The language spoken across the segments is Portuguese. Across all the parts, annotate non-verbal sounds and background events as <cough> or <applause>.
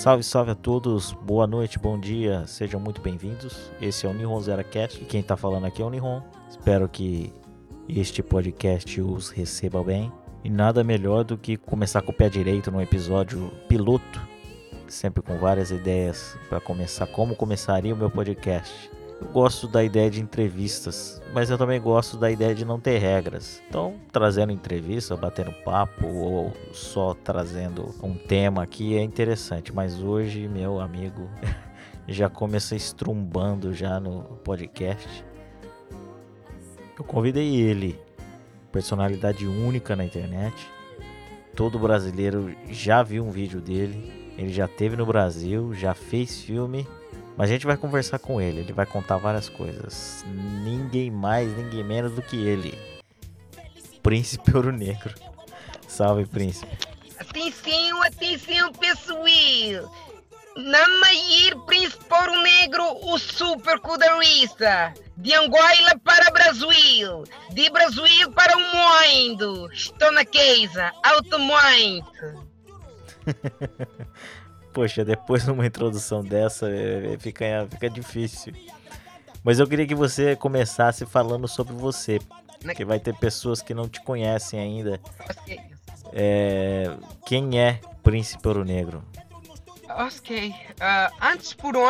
Salve, salve a todos, boa noite, bom dia, sejam muito bem-vindos. Esse é o Nihon Zero Cast e quem tá falando aqui é o Nihon. Espero que este podcast os receba bem. E nada melhor do que começar com o pé direito num episódio piloto, sempre com várias ideias para começar como começaria o meu podcast. Eu gosto da ideia de entrevistas, mas eu também gosto da ideia de não ter regras. Então, trazendo entrevista, batendo papo ou só trazendo um tema aqui é interessante. Mas hoje, meu amigo, <laughs> já começa estrumbando já no podcast. Eu convidei ele, personalidade única na internet. Todo brasileiro já viu um vídeo dele. Ele já teve no Brasil, já fez filme mas a gente vai conversar com ele, ele vai contar várias coisas. Ninguém mais, ninguém menos do que ele. Príncipe Ouro Negro. Salve, príncipe. Atenção, atenção, pessoal! Namair Príncipe Ouro Negro, o super cudarista. De Angola para Brasil. De Brasil para o mundo. Estou na casa, alto muito. <laughs> Poxa, depois <laughs> de uma introdução dessa é, é, fica, fica difícil. Mas eu queria que você começasse falando sobre você. Porque vai ter pessoas que não te conhecem ainda. É, quem é Príncipe Ouro Negro? Ok. Uh, antes, por um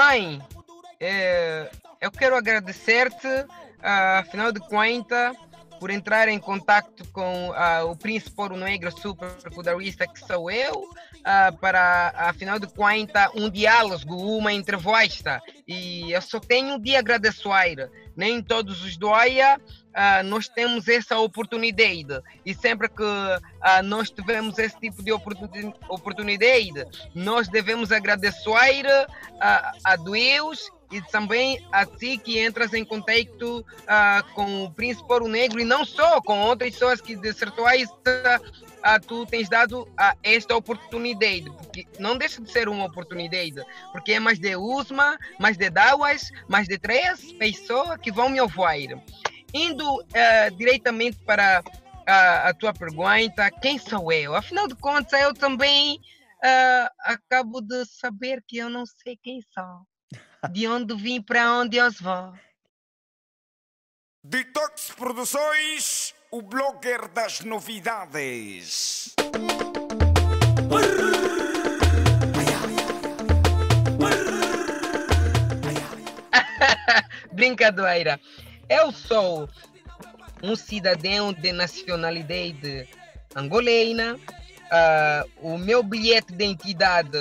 é, eu quero agradecer-te, uh, afinal de contas, por entrar em contato com uh, o Príncipe Ouro Negro, super cudarista que sou eu, uh, para, afinal de contas, um diálogo, uma entrevista. E eu só tenho de agradecer. Nem todos os doia uh, nós temos essa oportunidade. E sempre que uh, nós tivemos esse tipo de oportunidade, nós devemos agradecer a Deus e também a ti que entras em contato uh, com o Príncipe Ouro Negro e não só com outras pessoas que de certo uh, tu tens dado uh, esta oportunidade, porque não deixa de ser uma oportunidade, porque é mais de uma, mais de duas, mais de três pessoas que vão me ouvir. Indo uh, diretamente para a, a tua pergunta, quem sou eu? Afinal de contas, eu também acabo de saber que eu não sei quem sou de onde vim para onde eu vou. Detox Produções, o blogger das novidades. <laughs> Brincadeira. Eu sou um cidadão de nacionalidade angolena. Uh, o meu bilhete de identidade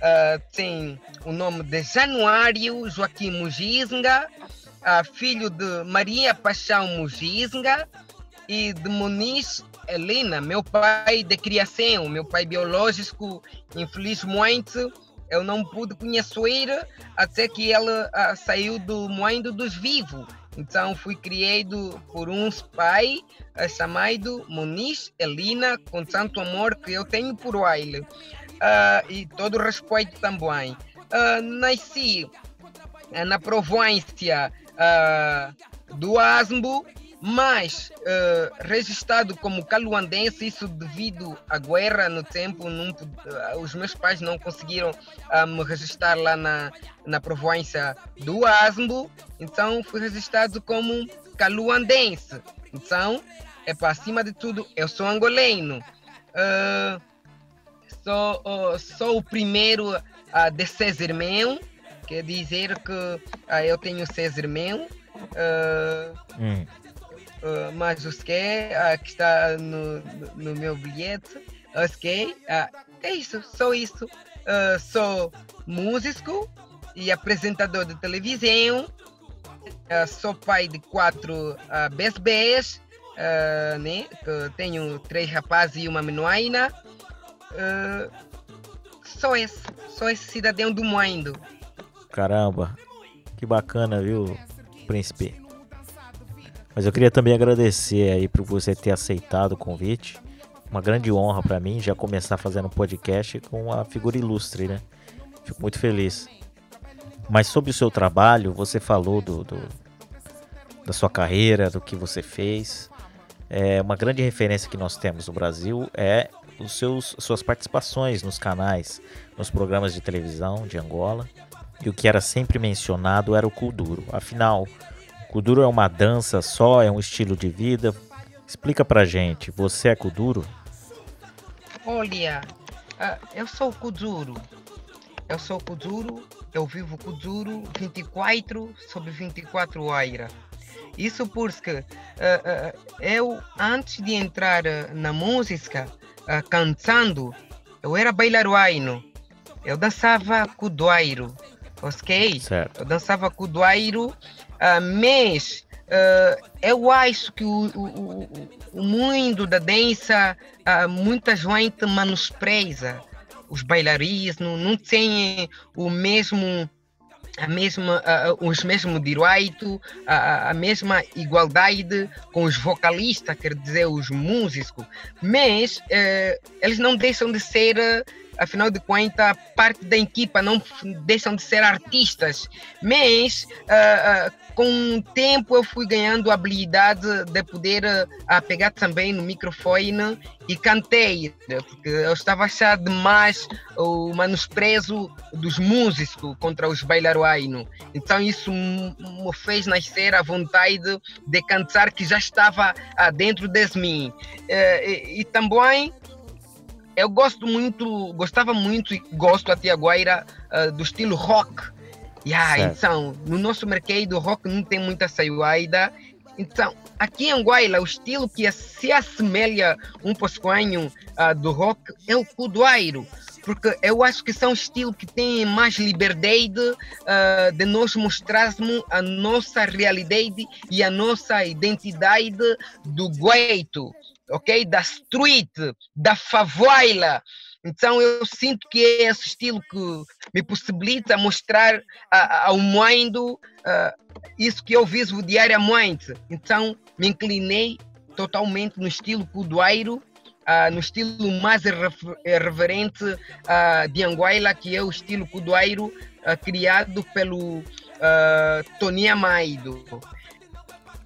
uh, tem o nome de Januário Joaquim Mugisnga, uh, filho de Maria Paixão Mugisnga e de Muniz Helena, meu pai de criação, meu pai biológico, infelizmente eu não pude conhecer até que ele uh, saiu do mundo dos vivos. Então fui criado por um pai chamado Muniz Elina, com tanto amor que eu tenho por ele uh, e todo respeito também. Uh, nasci uh, na província do Asmbo, mas registrado como caluandense, isso devido à guerra no tempo, não, os meus pais não conseguiram me registrar lá na, na província do Asmbo, então fui registrado como caluandense. Então, é para cima de tudo, eu sou angoleno. Uh, sou, uh, sou o primeiro uh, de seis irmãos, quer dizer que uh, eu tenho seis irmãos. Uh, hum. mas os que, uh, que está no, no meu bilhete, os que, é isso, sou isso. sou músico e apresentador de televisão. sou pai de quatro uh, bebês, né? Que tenho três rapazes e uma menina. Uh, só esse, só esse cidadão do mundo. Caramba, que bacana, viu, príncipe? Mas eu queria também agradecer aí por você ter aceitado o convite. Uma grande honra para mim já começar fazendo um podcast com a figura ilustre, né? Fico muito feliz. Mas sobre o seu trabalho, você falou do, do da sua carreira, do que você fez. É, uma grande referência que nós temos no Brasil é os seus, suas participações nos canais, nos programas de televisão de Angola. E o que era sempre mencionado era o Kuduro. Afinal, Kuduro é uma dança só, é um estilo de vida. Explica pra gente, você é Kuduro? Olha, uh, eu sou Kuduro. Eu sou Kuduro, eu vivo Kuduro 24 sobre 24 horas. Isso porque uh, uh, eu, antes de entrar na música, uh, cantando, eu era bailaruaino. Eu dançava cudoairo, ok? Certo. Eu dançava cudoairo, uh, mas uh, eu acho que o, o, o, mundo da dança, uh, muita gente menospreza os bailarinos, não, não tem o mesmo a mesma, uh, os mesmos direitos, uh, a mesma igualdade com os vocalistas, quer dizer, os músicos, mas uh, eles não deixam de ser, afinal de contas, parte da equipa, não deixam de ser artistas, mas com o tempo eu fui ganhando a habilidade de poder uh, pegar também no microfone e cantei, porque eu estava a achar demais o menosprezo dos músicos contra os bailaruainos. Então isso me fez nascer a vontade de cantar que já estava uh, dentro de mim. Uh, e, e também eu gosto muito, gostava muito e gosto até agora uh, do estilo rock. Yeah, então, no nosso mercado, o rock não tem muita saída. Então, aqui em Anguaila, o estilo que se assemelha um pouquinho uh, do rock é o cudoeiro. Porque eu acho que são estilos que têm mais liberdade uh, de nós mostrarmos a nossa realidade e a nossa identidade do gueto, ok? Da street, da favela. Então eu sinto que é esse estilo que me possibilita mostrar ao mundo uh, isso que eu vivo diariamente. Então me inclinei totalmente no estilo cudoeiro, uh, no estilo mais irreverente uh, de Anguila, que é o estilo cudoeiro criado pelo Tony Amaido.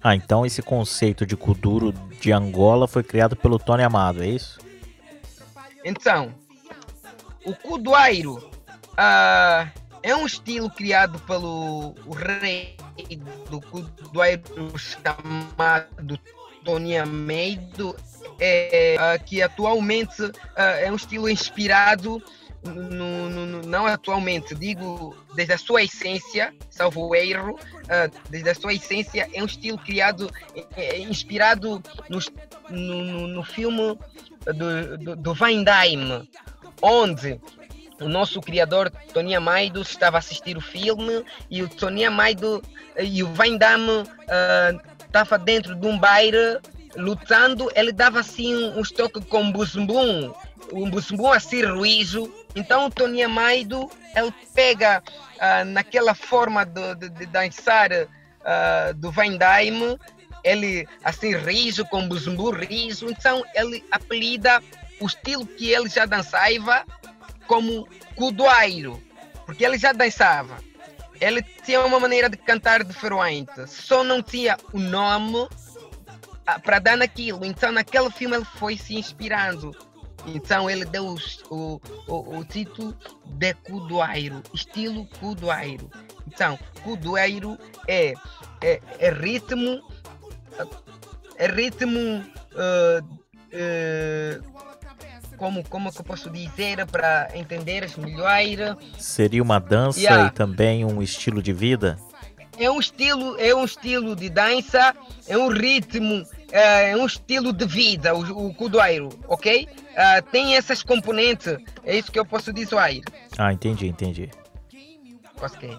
Ah, então esse conceito de kuduro de Angola foi criado pelo Tony Amado, é isso? Então, o Cudoeiro uh, é um estilo criado pelo rei do Cudoeiro chamado Tony Ameido, é, uh, que atualmente uh, é um estilo inspirado no, no, no, não atualmente, digo desde a sua essência, salvo erro, uh, desde a sua essência, é um estilo criado, é, é inspirado no, no, filme do, do, do Van Damme, onde o nosso criador Tony Amaido estava a assistir o filme e o Tony Amaido e o Van Damme uh, estava dentro de um baile lutando, ele dava assim um, um toques com buzumbum, um buzumbum assim ruízo. Então o Tony Amaido ele pega uh, naquela forma de, de, de dançar uh, do Van Damme, ele assim riso com buzumbum riso, então ele apelida o estilo que ele já dançava como cudoeiro, porque ele já dançava. Ele tinha uma maneira de cantar diferente, só não tinha o nome ah, para dar naquilo. Então, naquele filme, ele foi se inspirando. Então, ele deu o, o, o título de cudoeiro, estilo cudoeiro. Então, cudoeiro é, é, é ritmo, é ritmo. Uh, uh, como, como que eu posso dizer para entenderes melhor? Seria uma dança yeah. e também um estilo de vida? É um estilo, é um estilo de dança, é um ritmo, é, um estilo de vida, o, o cudoeiro, ok? Uh, tem essas componentes, é isso que eu posso dizer. Ah, entendi, entendi. Ok.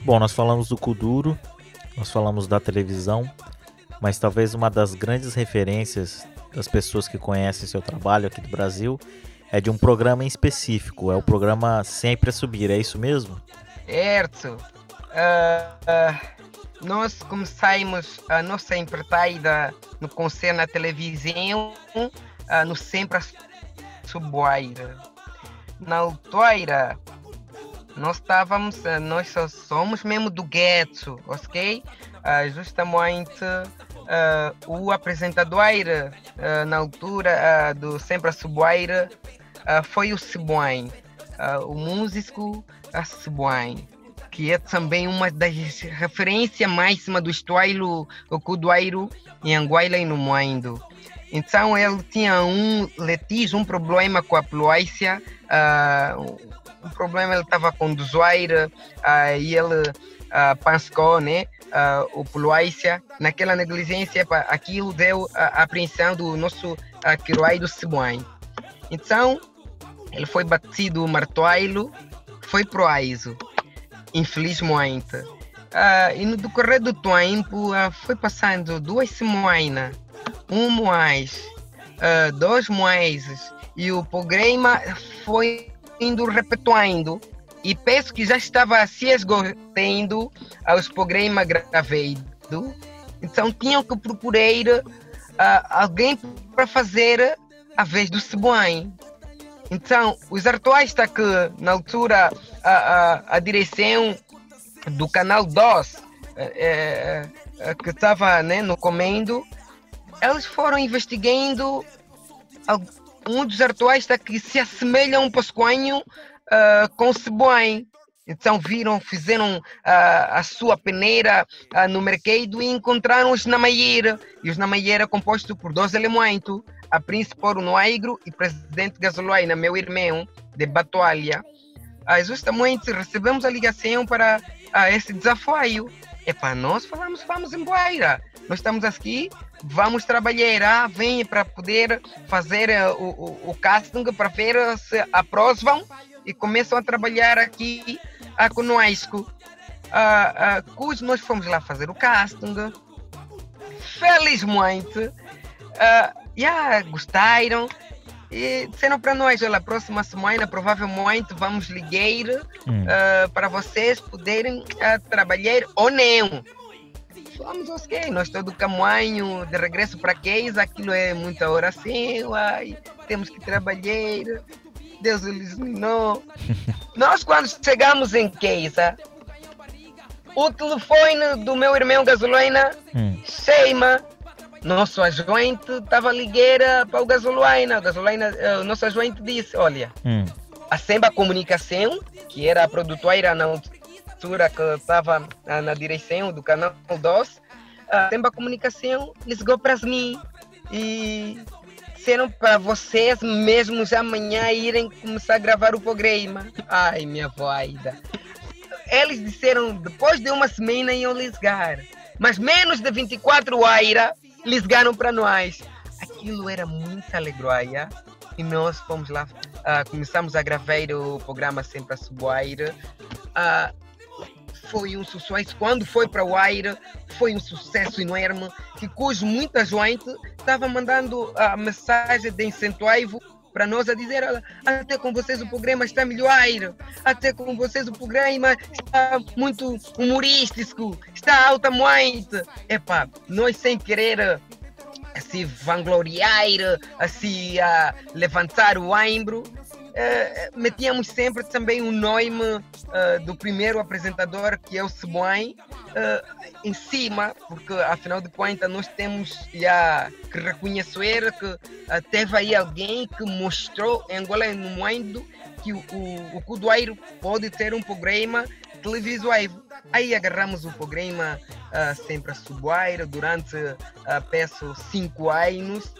Bom, nós falamos do Kuduro, nós falamos da televisão, mas talvez uma das grandes referências das pessoas que conhecem seu trabalho aqui do Brasil é de um programa em específico, é o programa Sempre a Subir, é isso mesmo? Certo. Uh, uh, nós começamos a nossa empreitada no concerto na televisão, uh, no Sempre a Subir. Na altura, nós estávamos, nós só somos mesmo do gueto, ok? justamente uh, o apresentador uh, na altura uh, do Sempre Suboaira foi o Cebuain, o músico a Cebuain, que é também uma das referências máximas do estuário Cuduairo em Anguaila e no Moindo. Então ele tinha um litígio, um problema com a poluícia, um problema ele estava com o Zuaira e ele uh, pensou, né? uh, o Poluácia, naquela negligência, aquilo deu a apreensão do nosso uh, do Cebuãe. Então, ele foi batido martoailo, foi pro AISO, infelizmente. Uh, e no decorrer do tempo, uh, foi passando duas semanas, um mês, uh, dois meses, e o programa foi indo repetindo e penso que já estava se esgotando aos programas gravados. Então tinham que procurar uh, alguém para fazer a vez do Cebuãe. Então, os artistas que na altura a, a, a direção do canal DOS, é, é, que estava né, no comendo, eles foram investigando um dos artistas que se assemelham um pouquinho uh, com Cebuém. Então viram, fizeram uh, a sua peneira uh, no mercado e encontraram os Namaieira. E os Namaieira composto por dois elementos, a príncipe Ouro Noigro e presidente Gasoloaina, meu irmão, de Batoalha. Uh, justamente recebemos a ligação para uh, esse desafio. É para nós falamos, vamos embora. Nós estamos aqui, vamos trabalhar, ah, vem para poder fazer uh, o, o, o casting para ver se aprovam e começam a trabalhar aqui uh, conosco. Uh, uh, cujo nós fomos lá fazer o casting. Felizmente, uh, yeah, gostaram e disseram para nós: olha, próxima semana provavelmente vamos ligar hum. uh, para vocês poderem uh, trabalhar ou não. Vamos, ok, nós todo caminho de regresso para casa, aquilo é muita oração, ai, temos que trabalhar. Deus iluminou. <laughs> Nós, quando chegamos em casa, o telefone do meu irmão Gasolina hum. cheima. Nosso agente estava ligueira para o Gasolina. O Gasolina, uh, nosso agente disse: Olha, hum. a Semba Comunicação, que era a produtora na altura que estava na, na direção do canal 2, a Semba Comunicação ligou para mim e disseram para vocês mesmos amanhã irem começar a gravar o programa. Ai, minha voida. Eles disseram depois de uma semana iam ligar. Mas menos de 24 horas ligaram para nós. Aquilo era muito alegria. E nós fomos lá, uh, começamos a gravar o programa Sempre a Suboaira. Uh, foi um sucesso. Quando foi para o Aire, foi um sucesso enorme, que cujo muita gente estava mandando a mensagem de incentivo para nós a dizer até com vocês o programa está melhor, até com vocês o programa está muito humorístico, está alta muito. Epá, nós sem querer se vangloriar, a levantar o ombro, uh, metíamos sempre também o nome uh, do primeiro apresentador, que é o Cebuém, uh, em cima, porque afinal de contas nós temos já que reconhecer que teve aí alguém que mostrou em Angola no mundo que o, o, o pode ter um programa televisivo. Aí agarramos o programa uh, sempre a Suboeira durante, uh, peço, cinco anos.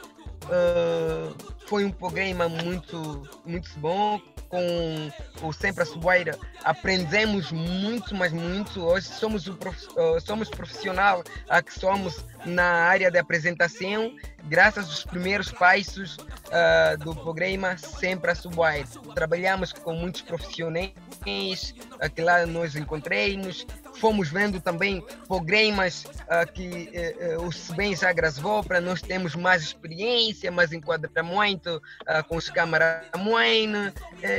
Uh, foi um programa muito, muito bom. Com o Sempre a Suboeira aprendemos muito, mas muito. Hoje somos, o prof, uh, somos profissional uh, que somos na área de apresentação, graças aos primeiros passos uh, do programa Sempre a Suboeira. Trabalhamos com muitos profissionais que lá nós encontramos, fomos vendo também programas uh, que uh, o SBEM já gravou para nós termos mais experiência, mais enquadramento uh, com os câmaras uh,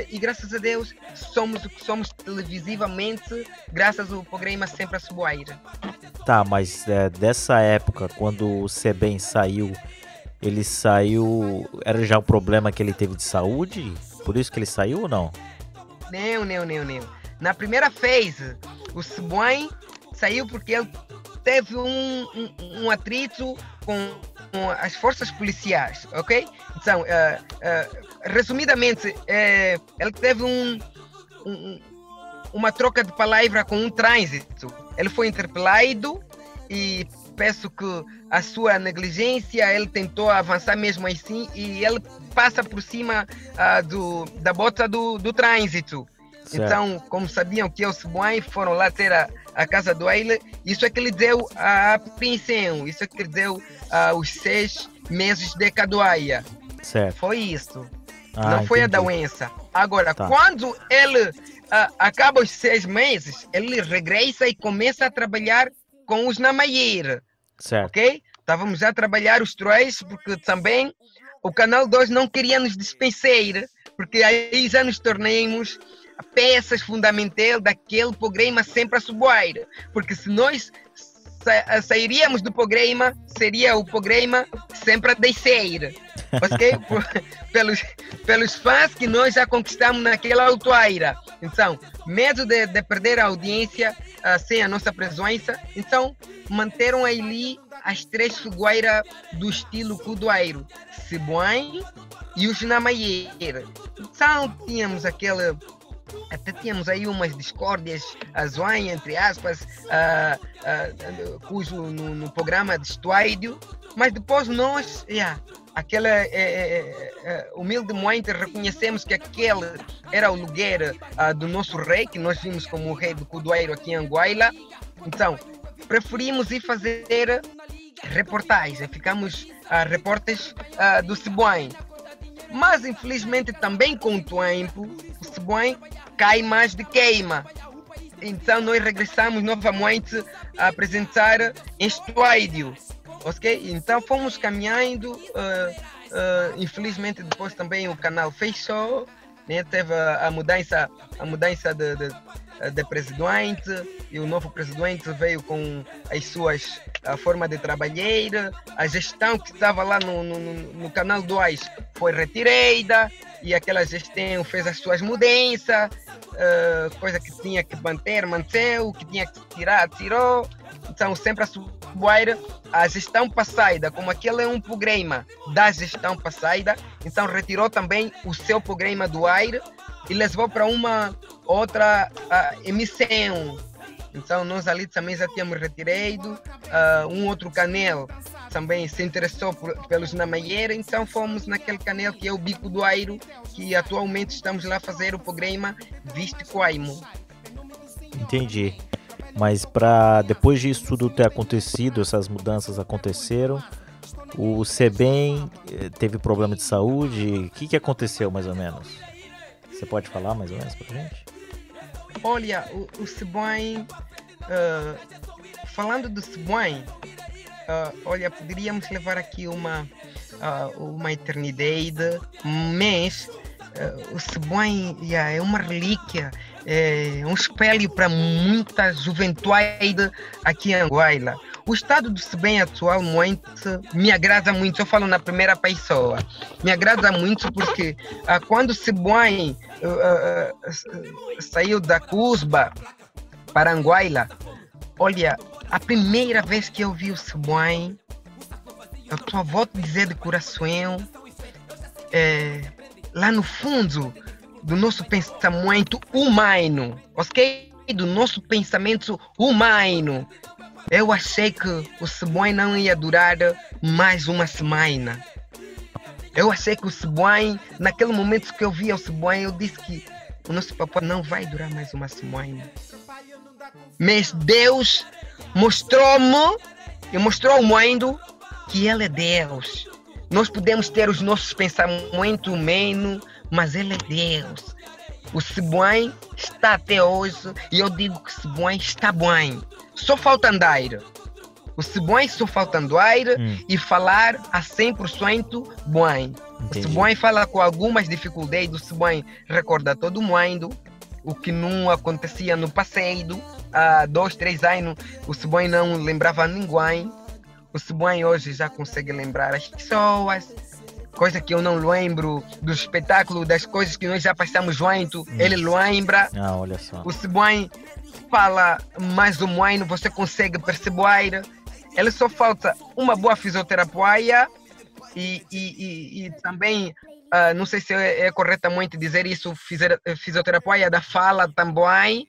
e graças a Deus somos o que somos televisivamente graças ao programa Sempre a Suboaira. Tá, mas é, dessa época, quando o SEBEM saiu, ele saiu. Era já um problema que ele teve de saúde? Por isso que ele saiu ou não? Não, não, não, não. Na primeira vez, o Subuan saiu porque ele teve um, um, um atrito com, com, as forças policiais, ok? Então, uh, uh, resumidamente, uh, ele teve um, um, uma troca de palavra com um trânsito. Ele foi interpelado e peço que a sua negligência, ele tentou avançar mesmo assim e ele passa por cima uh, do, da bota do, do trânsito. Certo. Então, como sabiam que os Buai foram lá ter a, a casa do Eile, isso é que lhe deu a apreensão, isso é que lhe deu uh, os seis meses de caduaia. Certo. Foi isso. Ah, Não foi entendi. a doença. Agora, tá. quando ele uh, acaba os seis meses, ele regressa e começa a trabalhar com os Namayer. Certo. Ok? Estávamos a trabalhar os três, porque também o Canal 2 não queria nos dispensar, porque aí já nos tornamos peças fundamentais daquele programa sempre a subir. Porque se nós sa sairíamos do programa, seria o programa sempre a descer. <laughs> Ok? pelos, pelos fãs que nós já conquistamos naquela altura. Então, medo de, de perder a audiência uh, sem a nossa presença, então manteram ali as três figueiras do estilo cudoeiro, Cebuém e os Namaieira. Então tínhamos aquele até tínhamos aí umas discórdias, a zoanha, entre aspas, uh, uh, cujo no, no, programa de estúdio, mas depois nós, yeah, aquela é, é, é, humildemente reconhecemos que aquele era o lugar uh, do nosso rei, que nós vimos como o rei do Cudoeiro aqui em Anguaila. Então, preferimos ir fazer reportagens, ficamos uh, repórteres uh, do Cebuém. Mas infelizmente também com o tempo, o Cebuém cai mais de queima. Então nós regressamos novamente a apresentar em estúdio. Ok? Então fomos caminhando. Uh, uh, infelizmente depois também o canal fechou. Né? Teve a, a mudança, a mudança de, de de presidente e o novo presidente veio com as suas a forma de trabalhar, a gestão que estava lá no, no, no canal 2 foi retirada e aquela gestão fez as suas mudanças, uh, coisa que tinha que manter, manteve, que tinha que tirar, tirou. Então sempre a subir a gestão passada, como aquele é um programa da gestão passada, então retirou também o seu programa do ar e levou para uma outra uh, emissão. Então nós ali também já tínhamos retirado uh, um outro canal também se interessou por, pelos Namaieira, então fomos naquele canal que é o Bico do Airo, que atualmente estamos lá fazer o programa Viste Coaimo. Entendi. Mas para depois disso tudo ter acontecido, essas mudanças aconteceram, o Sebem eh, teve problema de saúde. O que, que aconteceu mais ou menos? Você pode falar mais ou menos pra gente? Olha, o, o uh, falando do Sebem, uh, olha, poderíamos levar aqui uma, uh, uma eternidade, mas uh, o Sebem yeah, é uma relíquia, é um espelho para muita juventude aqui em Angola. O estado do Sebem atualmente me agrada muito, eu falo na primeira pessoa, me agrada muito porque uh, quando o Sebem uh, uh, saiu da Cusba para Anguaila, olha, a primeira vez que eu vi o Sebem, eu só vou te dizer de coração, é, lá no fundo do nosso pensamento humano, ok? Do nosso pensamento humano. Eu achei que o Sebem não ia durar mais uma semana. Eu achei que o Sebem, naquele momento que eu vi o Sebem, eu disse que o nosso papai não vai durar mais uma semana. Mas Deus mostrou-me e mostrou ao mundo que Ele é Deus. Nós podemos ter os nossos pensamentos humanos, mas Ele é Deus. O Sebem está até hoje e eu digo que Sebem está bem. Só falta andar. O Sebem só falta andar hum. e falar a 100% bem. Entendi. O Sebem fala com algumas dificuldades, o Sebem recorda todo mundo, o que não acontecia no passado há dois, três anos, o Sebem não lembrava ninguém. O Sebem hoje já consegue lembrar as pessoas. Coisa que eu não lembro do espetáculo, das coisas que nós já passamos junto, hum. ele lembra. Ah, olha só. O Sibuen fala mais ou menos, você consegue perceber. Ele só falta uma boa fisioterapia e, e, e, e também, uh, não sei se é, é corretamente dizer isso, fisioterapia da fala também,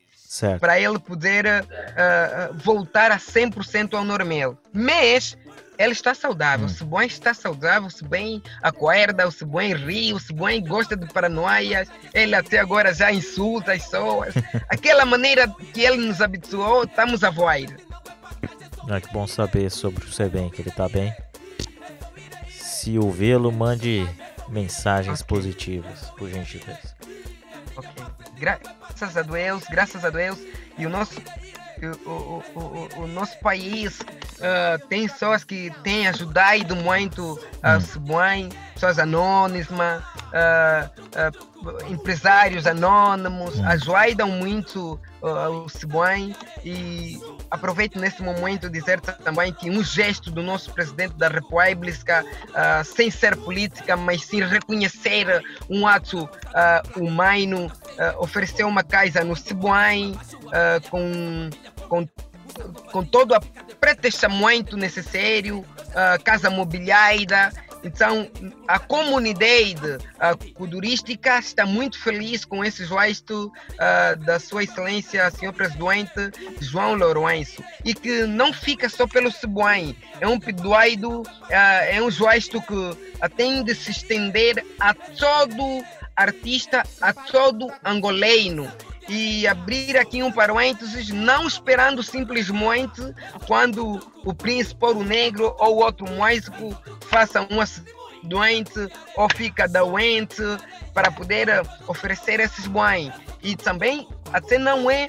para ele poder uh, voltar a 100% ao normal. Mas ele está saudável, hum. se bem está saudável, se bem acorda, se bem ri, se bem gosta de paranoias, ele até agora já insulta as pessoas. <laughs> Aquela maneira que ele nos habituou, estamos a voar. Ah, que bom saber sobre o Sebem, que ele está bem. Se o vê-lo, mande mensagens okay. positivas, por gentileza. Ok. Graças a Deus, graças a Deus. E o nosso o, o, o, o nosso país uh, tem pessoas que têm ajudado muito as hum. mães, pessoas anônimas, uh, uh, empresários anônimos, hum. ajudam muito uh, o Cibuen e aproveito nesse momento dizer também que um gesto do nosso presidente da República, uh, sem ser política, mas sim reconhecer um ato uh, humano, uh, ofereceu uma casa no Cibuen com, com, com todo o pretextamento necessário, casa mobiliada, então, a comunidade uh, está muito feliz com esse gesto uh, da Sua Excelência, Senhor Presidente João Lourenço. E que não fica só pelo Cebuém, é um pedido, uh, é um gesto que tem de se estender a todo artista, a todo angoleno e abrir aqui um parênteses, não esperando simplesmente quando o príncipe ouro negro ou outro músico faça um doente ou fica doente para poder oferecer esses bens. E também até não é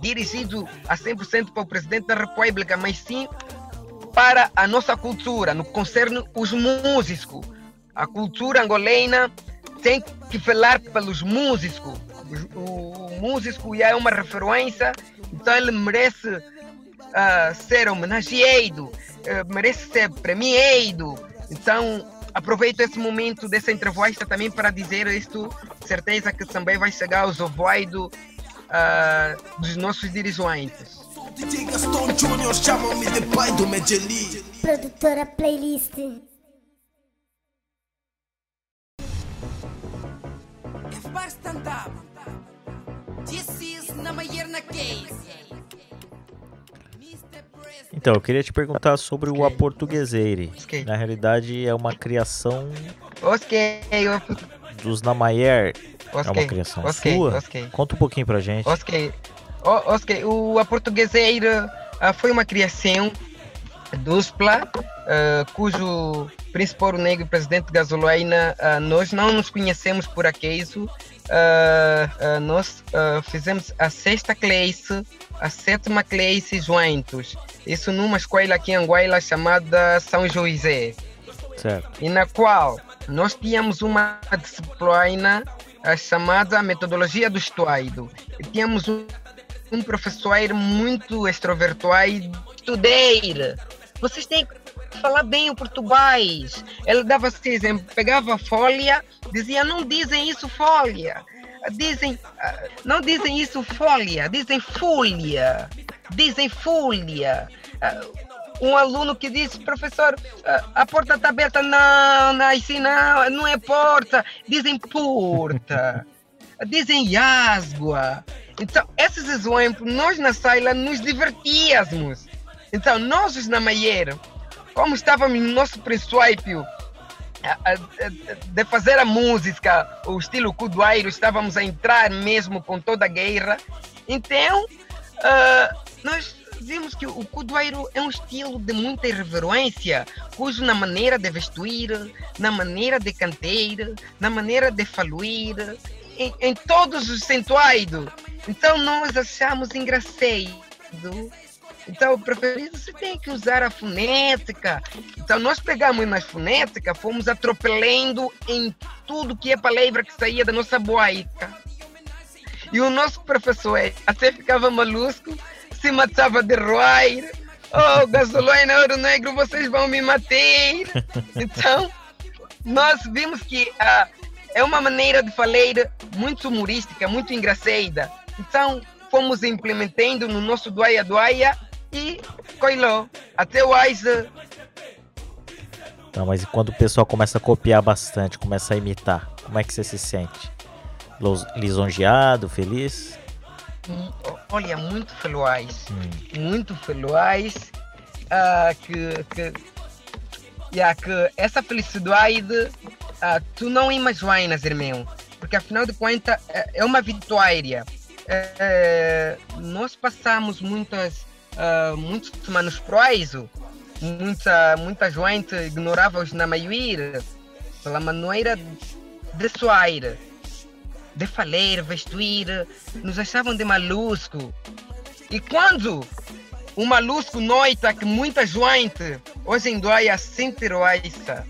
dirigido a 100% para o presidente da República, mas sim para a nossa cultura, no concerne os músicos. A cultura angolena tem que falar pelos músicos o, músico já é uma referência, então ele merece uh, ser homenageado, uh, merece ser premiado. Então, aproveito esse momento dessa entrevista também para dizer isto, certeza que também vai chegar aos ouvidos uh, dos nossos dirigentes. Produtora Playlist. Então, eu queria te perguntar sobre o Aportugueseire. Na realidade, é uma criação dos Namayer. É uma criação sua? Conta um pouquinho pra gente. Ok. O Aportugueseire uh, foi uma criação dupla, uh, cujo príncipe negro presidente Gasolaina, uh, nós não nos conhecemos por acaso, uh, nós fizemos a sexta classe, a sétima classe juntos. Isso numa escola aqui em Anguila chamada São José. Certo. E na qual nós tínhamos uma disciplina chamada Metodologia do Estuário. E tínhamos um, um professor muito extrovertido, estudeira. Vocês têm falar bem o português. Ele dava assim exemplo, pegava folha, dizia, não dizem isso folha. Dizem, não dizem isso folha, dizem folha. Dizem folha. Um aluno que disse, professor, a porta está aberta. Não, não, assim não, não é porta. Dizem porta. <laughs> Dizem asgua. Então, esses exemplos, nós na sala nos divertíamos. Então, nós na Maieira, como estávamos no nosso princípio de fazer a música, o estilo cudoeiro, estávamos a entrar mesmo com toda a guerra. Então, uh, nós vimos que o cudoeiro é um estilo de muita irreverência, cujo na maneira de vestir, na maneira de cantar, na maneira de falar, em, em todos os sentidos. Então, nós achamos engraçado então, preferido você tem que usar a fonética. Então, nós pegamos na fonética, fomos atropelando em tudo que é palavra que saía da nossa boaica. E o nosso professor até ficava malusco, se matava de roer. Oh, gasolina ouro negro, vocês vão me matar. <laughs> Então, nós vimos que ah, é uma maneira de falar muito humorística, muito engraçada. Então, fomos implementando no nosso Doia Doia e coilou. Até hoje. Então, mas quando o pessoal começa a copiar bastante, começa a imitar, como é que você se sente? Lisonjeado, feliz? Hum, Olha, muito feliz. Hum. muito feliz ah, que, que, yeah, que essa felicidade ah, tu não imaginas, irmão, porque afinal de contas é, é uma vitória. É, é, nós passamos muitas, ah, muitos semanas preso, muita, muita gente ignorava os namajuir pela maneira de soar, de falar, vestir, nos achavam de malusco. E quando o malusco nota que muita gente, hoje em dia, sem terroristas,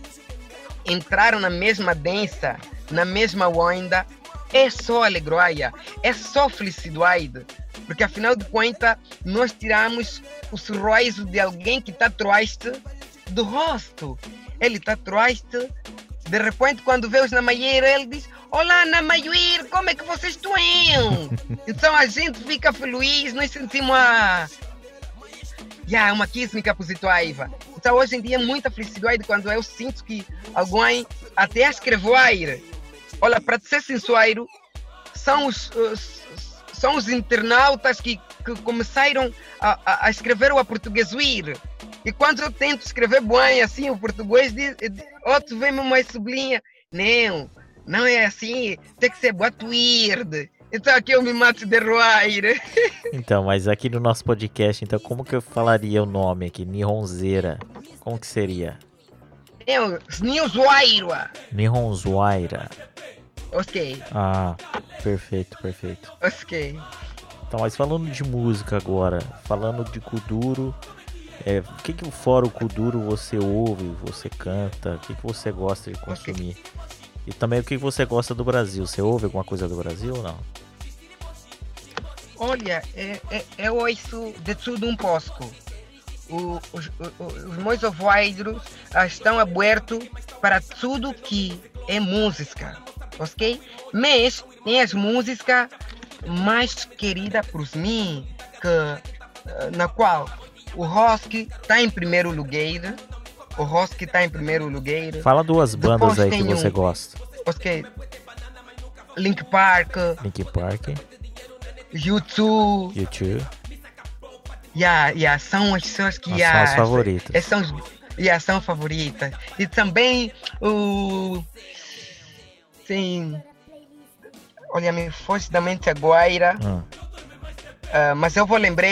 entraram na mesma dança, na mesma onda, é só alegria, é só felicidade. Porque afinal de contas, nós tiramos o sorriso de alguém que está triste do rosto. Ele está triste. De repente, quando vê os Namayeira, ele diz: Olá, Namajuir, como é que vocês estão? <laughs> então a gente fica feliz, nós sentimos a. Yeah, uma química positiva. Então hoje em dia é muita felicidade quando eu sinto que alguém até escreveu. Olha, para ser sincero, são os, os- são os internautas que, que começaram a, a- a escrever o portuguesuir. E quando eu tento escrever bem assim o português, diz, outro vem-me mais sublinha. Não, não é assim, tem que ser batuirde. Então aqui eu me mato de roaire. <laughs> Então, mas aqui no nosso podcast, então como que eu falaria o nome aqui? Nihonzeira. Como que seria? Nilzoairo. Nihonzuaira. Ok, Ah, perfeito, perfeito. ok. Então, mas falando de música agora, falando de Kuduro, é, o que que fora o Kuduro você ouve, você canta, o que que você gosta de consumir? E também o que que você gosta do Brasil? Você ouve alguma coisa do Brasil ou não? Olha, é, é, eu ouço de tudo um pouco. O- os, os meus ah, estão abertos para tudo que é música, ok? Mas tem as músicas mais queridas por mim, que, ah, na qual o rock está em primeiro lugar. O rock está em primeiro lugar. Fala duas bandas Depois aí que você um- gosta. Ok. Link Park, Linkin Park, YouTube. YouTube, Yeah, yeah, são as pessoas que as yeah, suas favoritas. essas são, os- yeah, são favoritas. E também o. Sim. Olha, me foge da mente agora, Hum, ah, mas eu vou lembrar,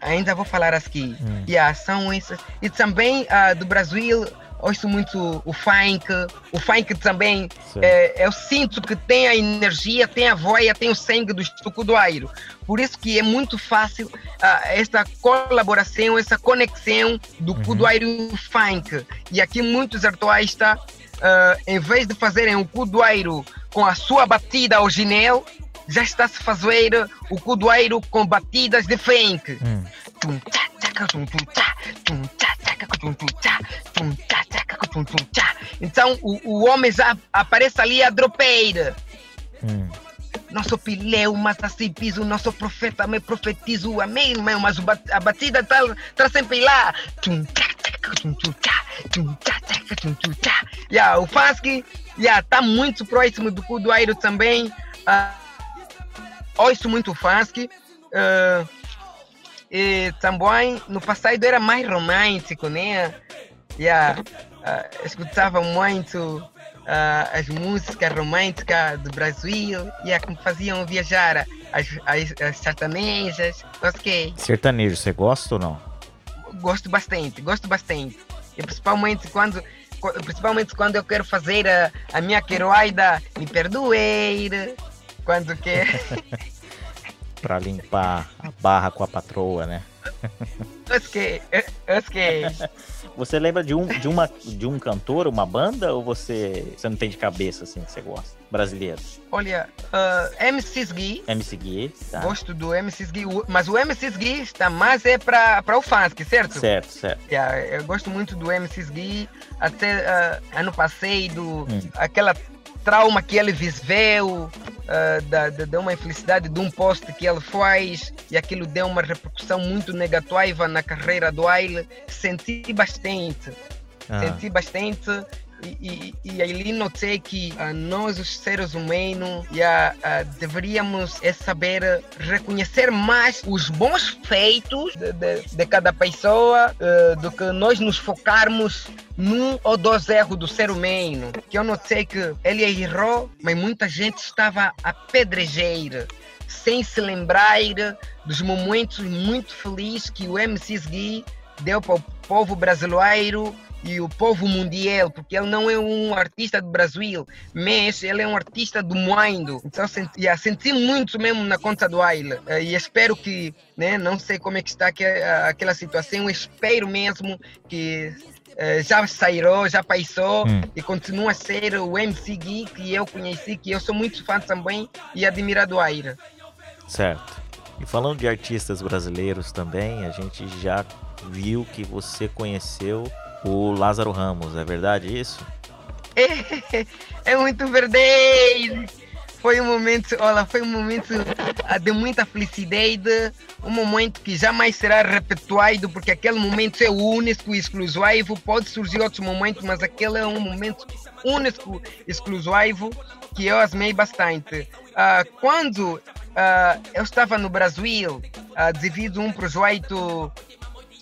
ainda vou falar aqui. Hum. Yeah, são essas. E também ah, do Brasil, ouço muito o funk. O funk também, é, eu sinto que tem a energia, tem a voia, tem o sangue do estucudoeiro. Por isso que é muito fácil ah, esta colaboração, essa conexão do Uhum. cudoeiro e o funk. E aqui muitos artistas, ah, em vez de fazerem o cudoeiro com a sua batida original, já está a se fazer o cudoeiro com batidas de funk. Hum, Então o, o homem já aparece ali a dropeira. hum. Nosso pileu, mas assim piso, nosso profeta me profetizo, amém, irmão, mas o a batida está tá sempre lá. Yeah, o funk yeah, tá muito próximo do Cudoeiro também. Ah, ouço muito funk. ah, e também no passado era mais romântico, né? Yeah, ah, escutava muito ah, as músicas românticas do Brasil e que me faziam viajar as, as, as sertanejas. Ok, Sertanejo, você gosta ou não? gosto bastante, gosto bastante. E principalmente quando, principalmente quando eu quero fazer a, a minha queroaida me perdoe. Quando quer. <laughs> Pra limpar a barra com a patroa, né? Ok, ok. Você lembra de um, de, uma, de um cantor, uma banda, ou você, você não tem de cabeça, assim, que você gosta? Brasileiro. Olha, uh, MCs Gui. MC Gui, tá. Gosto do MCs Gui, mas o MCs Gui está mais é para o funk, certo? Certo, certo. Yeah, eu gosto muito do MCs Gui. Até uh, ano passado, hum. aquela trauma que ele viveu, uh, da, da, de uma infelicidade de um post que ele faz e aquilo deu uma repercussão muito negativa na carreira do Aile. Senti bastante, ah. senti bastante e, e, e ali notei que uh, nós, os seres humanos, já, uh, deveríamos é saber reconhecer mais os bons feitos de, de, de cada pessoa uh, do que nós nos focarmos num ou dois erros do ser humano. Que eu notei que ele errou, mas muita gente estava a pedrejeira sem se lembrar dos momentos muito felizes que o MC Gui deu para o povo brasileiro e o povo mundial, porque ele não é um artista do Brasil, mas ele é um artista do mundo. Então senti, yeah, senti muito mesmo na conta do Aile uh, e espero que, né, não sei como é que está aquela situação, espero mesmo que uh, já sairou, já passou hum. e continua a ser o MC Gui que eu conheci, que eu sou muito fã também e admirado do Aire. Certo. E falando de artistas brasileiros também, a gente já viu que você conheceu o Lázaro Ramos, é verdade isso? É, é muito verdade! Foi um momento, olha, foi um momento ah, de muita felicidade, um momento que jamais será repetido, porque aquele momento é único e exclusivo. Pode surgir outros momentos, mas aquele é um momento único e exclusivo que eu amei bastante. Uh, quando uh, eu estava no Brasil, uh, devido a um projeto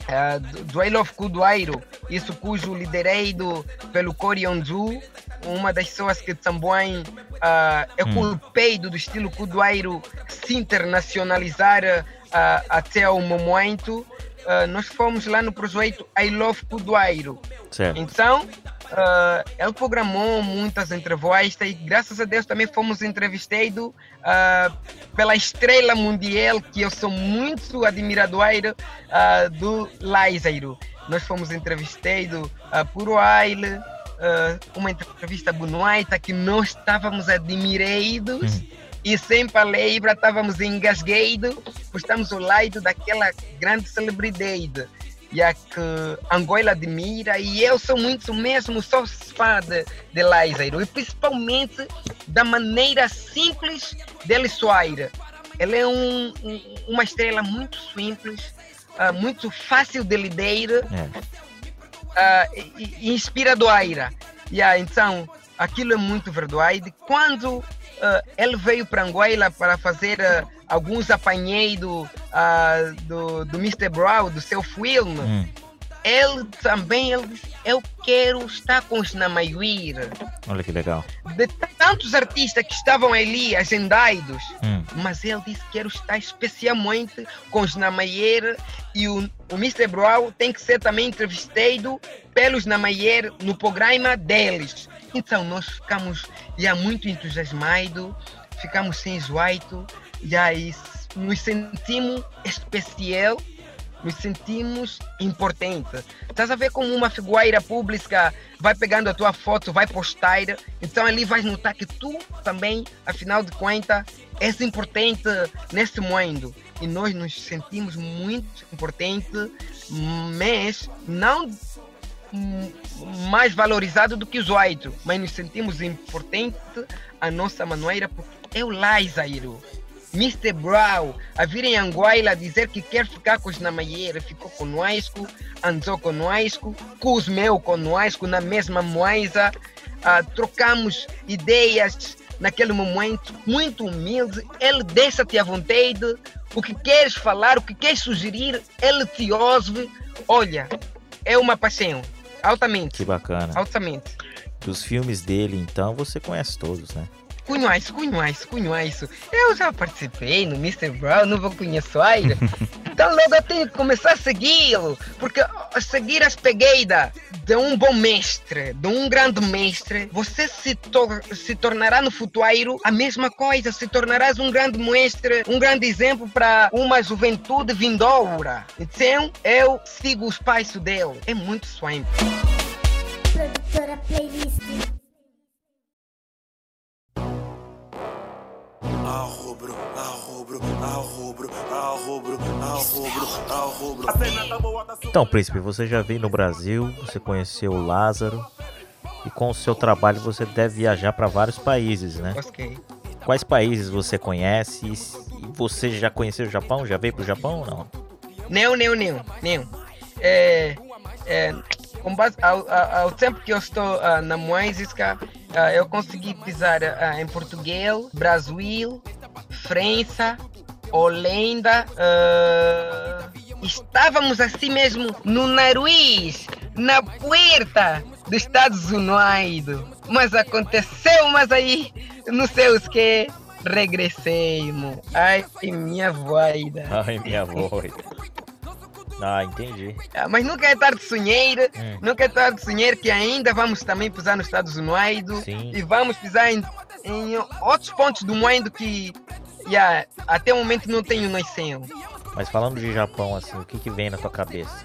uh, do I Love Kuduairo, isso cujo liderado pelo Korionzu, uma das pessoas que também uh, é hum. culpado do estilo Kuduairo se internacionalizar uh, até o momento. Uh, nós fomos lá no projeto I Love Kuduairo. Certo. Então, Uh, ele programou muitas entrevistas e graças a Deus também fomos entrevistados uh, pela estrela mundial que eu sou muito admirador uh, do Lázaro. Nós fomos entrevistados por Wiley, uma entrevista bonita que nós estávamos admirados. Hum. E sem palavra estávamos engasgados, pois estamos ao lado daquela grande celebridade já que Angola admira e eu sou muito mesmo, sou fã de, de Lázaro e principalmente da maneira simples dele soar. Ele é um, um, uma estrela muito simples, uh, muito fácil de lidar é. uh, e, e inspiradora. Yeah, então, aquilo é muito verdade. Quando uh, ele veio para Angola para fazer uh, alguns apanheiros uh, do, do Mr. Brown, do seu filme, hum. ele também ele disse, eu quero estar com os Namajuíra. Olha que legal. De tantos artistas que estavam ali agendados, hum. mas ele disse, quero estar especialmente com os Namajuíra e o, o Mr. Brown tem que ser também entrevistado pelos Namajuíra no programa deles. Então nós ficamos já muito entusiasmados, ficamos sem zoito, já nos sentimos especial, nos sentimos importantes. Estás a ver como uma figura pública vai pegando a tua foto, vai postar, então ali vais notar que tu também, afinal de contas, és importante nesse mundo. E nós nos sentimos muito importantes, mas não mais valorizado do que os outros, mas nos sentimos importante a nossa maneira porque é o Lázaro. Mr. Brown a vir em Anguaila dizer que quer ficar com os Namayeira, ficou conosco, andou conosco, cusmeu conosco na mesma moisa, uh, trocamos ideias naquele momento, muito humilde, ele deixa-te à vontade, o que queres falar, o que queres sugerir, ele te ouve, olha, é uma paixão. Altamente. Que bacana. Altamente. Dos filmes dele, então, você conhece todos, né? Conheço, conheço, conheço. Eu já participei no Mr. Brown, não vou conhecer ele. <laughs> Então logo eu tenho que começar a segui-lo, porque a seguir as pegueiras de um bom mestre, de um grande mestre, você se, tor se tornará no futuro a mesma coisa, se tornarás um grande mestre, um grande exemplo para uma juventude vindoura. Então eu sigo os passos dele, é muito suave. Produtora Playlist. Arrobro, arrobro, arrobro, arrobro, arrobro, arrobro. Então, príncipe, você já veio no Brasil, você conheceu o Lázaro e com o seu trabalho você deve viajar para vários países, né? Ok. Quais países você conhece? E você já conheceu o Japão? Já veio pro Japão ou não? Não, não, não, não. É, é, com base ao, ao, tempo que eu estou uh, na uh, eu consegui pisar uh, em Portugal, Brasil, França, Holanda. estávamos assim mesmo no nariz, na puerta dos Estados Unidos. Mas aconteceu, mas aí não sei o que regressei, Ai, minha voida. Ai, minha voida. Ah, entendi. Ah, mas nunca é tarde sonheiro, hum. nunca é tarde sonheiro que ainda vamos também pisar nos Estados Unidos Sim. e vamos pisar em, em outros pontos do mundo que yeah, até o momento não tenho noção. Mas falando de Japão, assim, o que, que vem na tua cabeça?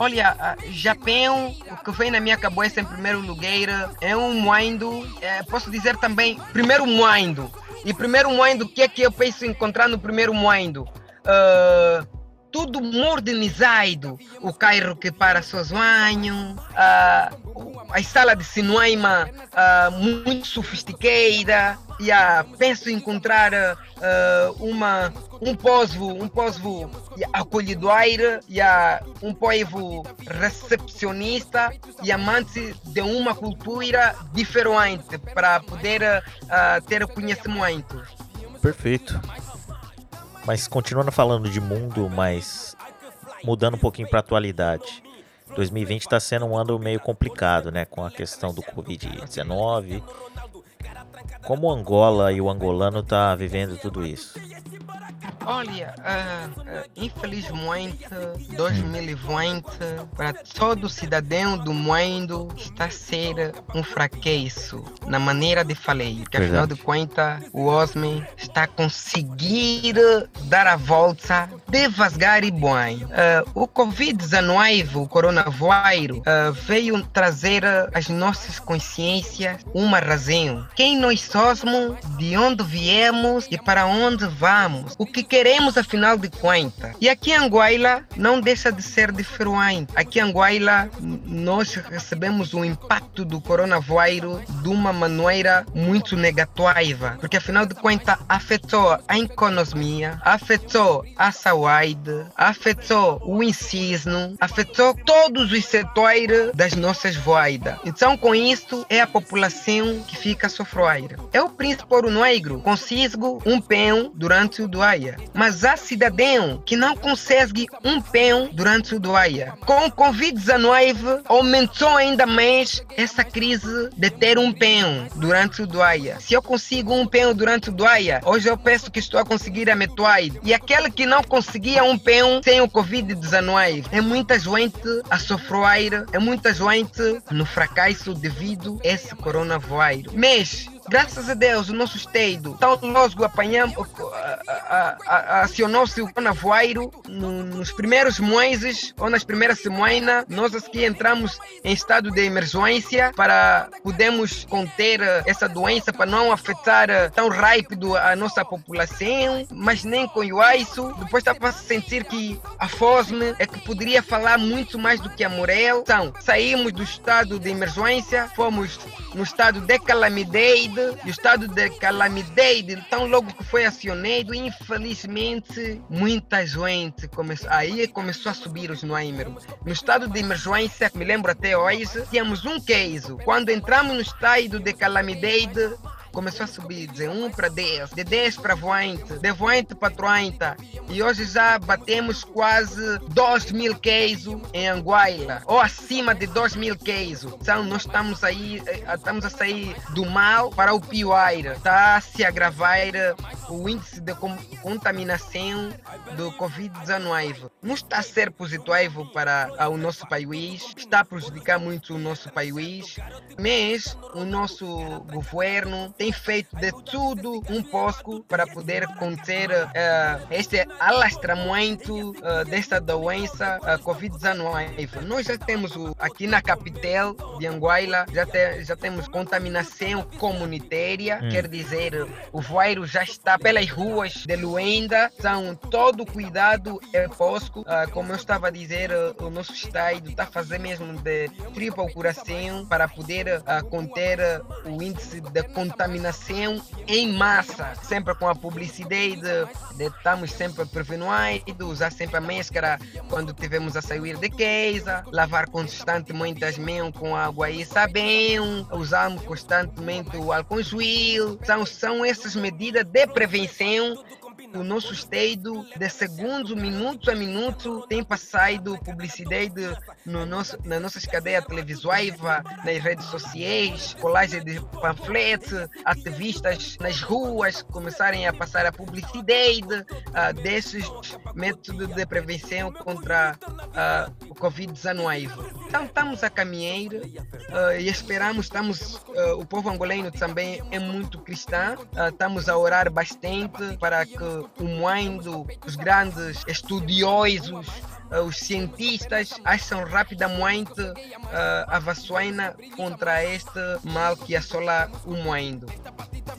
Olha, Japão, o que vem na minha cabeça em primeiro lugar é um mundo, é, posso dizer também, primeiro mundo. E primeiro mundo, o que é que eu penso encontrar no primeiro mundo? Uh, tudo modernizado. O carro que para sozinho, uh, a sala de cinema uh, muito sofisticada. E uh, penso encontrar uma, um povo, um povo acolhedor, e um povo recepcionista e amante de uma cultura diferente para poder ter conhecimento. Perfeito. Mas continuando falando de mundo, mas mudando um pouquinho para atualidade. 2020 está sendo um ano meio complicado, né? Com a questão do Covid-19. Como Angola e o angolano tá vivendo tudo isso? Olha, uh, uh, infelizmente, 2020 para todo cidadão do mundo está a ser um fracasso na maneira de falar. Porque afinal de contas, o Osme está a conseguir dar a volta devagar e bem. Uh, o Covid-19, o coronavírus, veio trazer às nossas consciências uma razão. Quem nós somos, de onde viemos e para onde vamos. O que queremos afinal de contas. E aqui em Anguaila não deixa de ser diferente. Aqui em Anguaila nós recebemos o impacto do coronavírus de uma maneira muito negativa, porque afinal de contas afetou a economia, afetou a saúde, afetou o ensino, afetou todos os setores das nossas vidas. Então com isso é a população que fica sofrendo. É o príncipe ouro negro, consigo um pão durante o doaia mas há cidadão que não consegue um pão durante o doaia. Com o Covid-19, aumentou ainda mais essa crise de ter um pão durante o doaia. Se eu consigo um pão durante o doaia, hoje eu peço que estou a conseguir a metade. E aquele que não conseguia um pão sem o Covid-19, é muita gente a sofrer, é muita gente no fracasso devido a esse coronavírus. Mas graças a Deus, o nosso estado, tão logo apanhamos, acionou-se o coronavírus no, nos primeiros meses ou nas primeiras semanas, nós aqui entramos em estado de emergência para podermos conter essa doença, para não afetar tão rápido a nossa população, mas nem com isso, depois estava a sentir que a fome é que poderia falar muito mais do que a Morel. Então, saímos do estado de emergência, fomos no estado de calamidade, o estado de calamidade, então logo que foi acionado, infelizmente, muita gente começou, aí começou a subir os números. No estado de emergência, me lembro até hoje, tínhamos um caso. Quando entramos no estado de calamidade, começou a subir de 1 para 10, de 10 para 20, de 20 para 30 e hoje já batemos quase 2 mil casos em Anguila, ou acima de 2 mil casos. Então nós estamos aí, eh, estamos a sair do mal para o pior, está a se agravar o índice de contaminação do Covid-19. Não está a ser positivo para o nosso país, está a prejudicar muito o nosso país, mas o nosso governo tem feito de tudo um pouco para poder conter uh, este alastramento uh, desta doença uh, Covid-19. Nós já temos o, aqui na capital de Anguila, já, te, já temos contaminação comunitária, hum. quer dizer, o vírus já está pelas ruas de Luenda, então todo cuidado é posto. como eu estava a dizer, o nosso estado está a fazer mesmo de tripla curação para poder conter o índice de contaminação em massa, sempre com a publicidade de, estamos sempre prevenidos, usar sempre a máscara quando tivemos a sair de casa, lavar constantemente as mãos com água e sabão, usamos constantemente o álcool gel. São, são essas medidas de prevenção o nosso estado de segundos, minuto a minuto, tem passado publicidade no nosso, nas nossas cadeias televisões, nas redes sociais, colagem de panfletos, ativistas nas ruas começarem a passar a publicidade uh, desses métodos de prevenção contra uh, o Covid-19. Então estamos a caminhar uh, e esperamos, estamos, uh, o povo angolano também é muito cristão, estamos a orar bastante para que o mundo, os grandes estudiosos, uh, os cientistas acham rapidamente uh, a vacina contra este mal que assola o.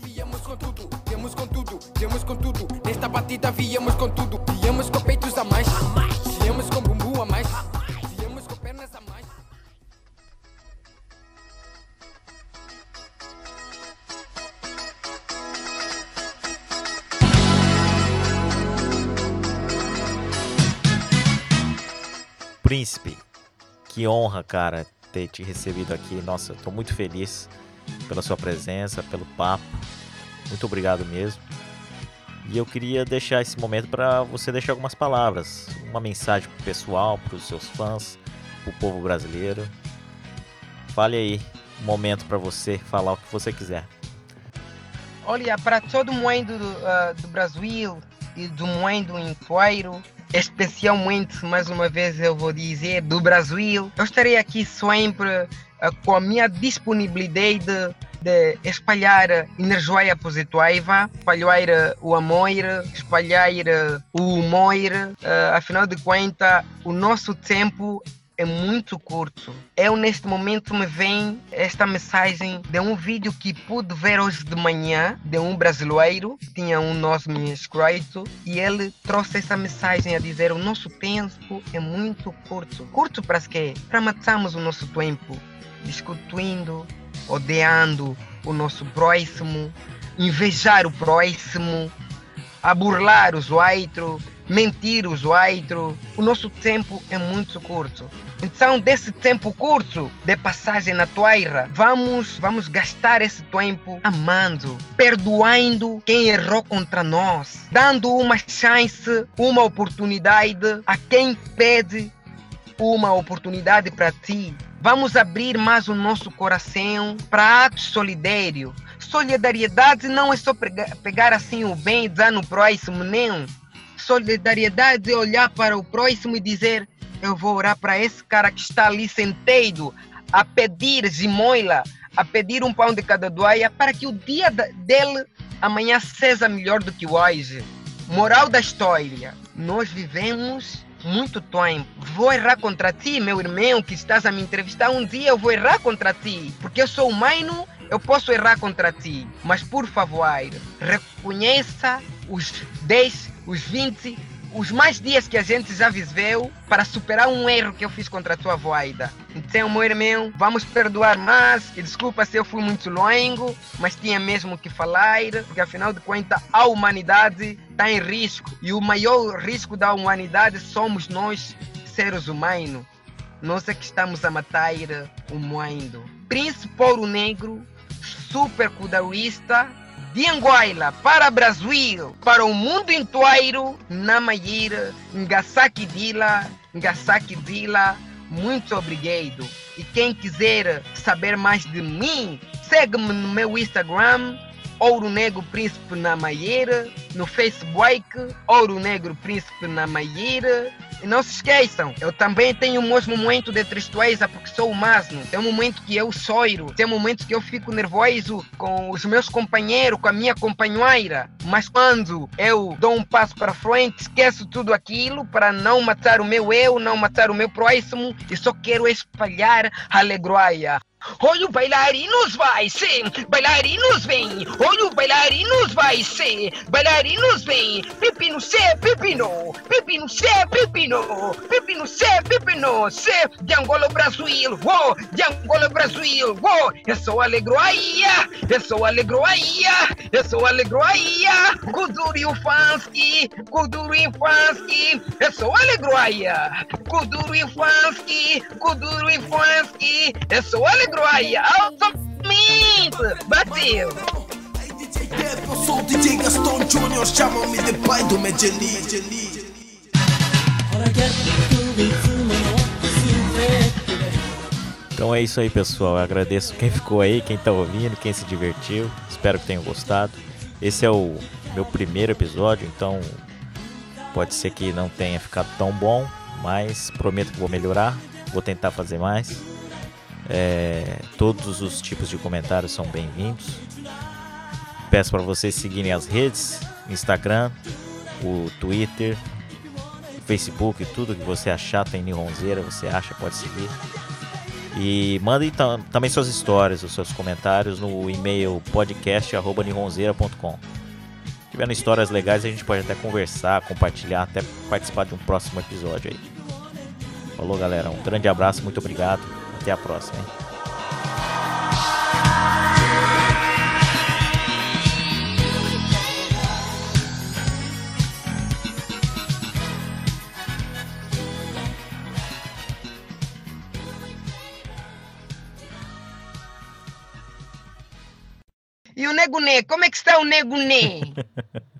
Viemos com tudo, viemos com tudo, viemos com tudo. Nesta batida viemos com tudo, viemos com peitos a mais, Príncipe, que honra, cara, ter te recebido aqui. Nossa, estou muito feliz pela sua presença, pelo papo. Muito obrigado mesmo. E eu queria deixar esse momento para você deixar algumas palavras, uma mensagem pro pessoal, para os seus fãs, para o povo brasileiro. Fale aí, um momento para você falar o que você quiser. Olha, para todo mundo do, uh, do Brasil e do mundo inteiro, especialmente, mais uma vez eu vou dizer, do Brasil. Eu estarei aqui sempre uh, com a minha disponibilidade de, de espalhar energia positiva, espalhar o amor, espalhar o humor. Uh, afinal de contas, o nosso tempo é muito curto. Eu neste momento me vem esta mensagem de um vídeo que pude ver hoje de manhã de um brasileiro, tinha um nome escrito e ele trouxe essa mensagem a dizer o nosso tempo é muito curto. Curto para quê? Para matarmos o nosso tempo discutindo, odiando o nosso próximo, invejar o próximo, a burlar os outros, mentir os outros. O nosso tempo é muito curto. Então, desse tempo curto de passagem na terra, vamos, vamos gastar esse tempo amando, perdoando quem errou contra nós, dando uma chance, uma oportunidade a quem pede uma oportunidade para ti. Vamos abrir mais o nosso coração para atos solidários. Solidariedade não é só pegar assim o bem e dar no próximo, não. Solidariedade é olhar para o próximo e dizer: eu vou orar para esse cara que está ali sentado a pedir zimoila, a pedir um pão de cada doia, para que o dia dele amanhã seja melhor do que hoje. Moral da história: nós vivemos muito tempo. Vou errar contra ti, meu irmão, que estás a me entrevistar. Um dia eu vou errar contra ti, porque eu sou humano, eu posso errar contra ti. Mas por favor, reconheça os 10, os 20, os mais dias que a gente já viveu para superar um erro que eu fiz contra a tua voida. Então, meu irmão, vamos perdoar mais. E desculpa se eu fui muito longo, mas tinha mesmo que falar, porque afinal de contas a humanidade está em risco. E o maior risco da humanidade somos nós, seres humanos. Nós é que estamos a matar o mundo. Príncipe Ouro Negro super cuidadista de Angola para Brasil, para o mundo inteiro, na Maíra, Ngasaki Dila, Ngasaki Dila, muito obrigado. E quem quiser saber mais de mim, segue-me no meu Instagram, Ouro Negro Príncipe na Maieira, no Facebook, Ouro Negro Príncipe na Maieira. E não se esqueçam, eu também tenho meus momentos de tristeza porque sou humano. Tem um momento que eu choro, tem um momento que eu fico nervoso com os meus companheiros, com a minha companheira. Mas quando eu dou um passo para frente, esqueço tudo aquilo para não matar o meu eu, não matar o meu próximo e só quero espalhar alegria. Olha bailarinos vai ser, bailarinos vem. Olha bailarinos vai ser, bailarinos vem. Pepino C, pepino, pepino C, pepino, pepino C, pepino C. De Angola Brasil, oh, de Angola Brasil, oh. Eu sou alegroia, eu sou alegroia, eu sou alegroia. Kuduri Ufanski, Kuduri eu sou alegroia. Kuduri Ufanski, Kuduri eu sou alegroia aí! Bateu! Eu sou o DJ Gaston Junior, chamam-me de pai do. Então é isso aí, pessoal. Eu agradeço quem ficou aí, quem tá ouvindo, quem se divertiu. Espero que tenham gostado. Esse é o meu primeiro episódio, então pode ser que não tenha ficado tão bom, mas prometo que vou melhorar. Vou tentar fazer mais. É, todos os tipos de comentários são bem-vindos. Peço para vocês seguirem as redes, Instagram, o Twitter, o Facebook, tudo que você achar tem Nihonzeira, você acha, pode seguir. E mandem também suas histórias, os seus comentários no e-mail podcast@nihonzeira.com. Se tiverem histórias legais, a gente pode até conversar, compartilhar, até participar de um próximo episódio aí. Falou, galera. Um grande abraço, muito obrigado. Até a próxima. Hein? E o Nego Né? Como é que está o Nego Né? <laughs>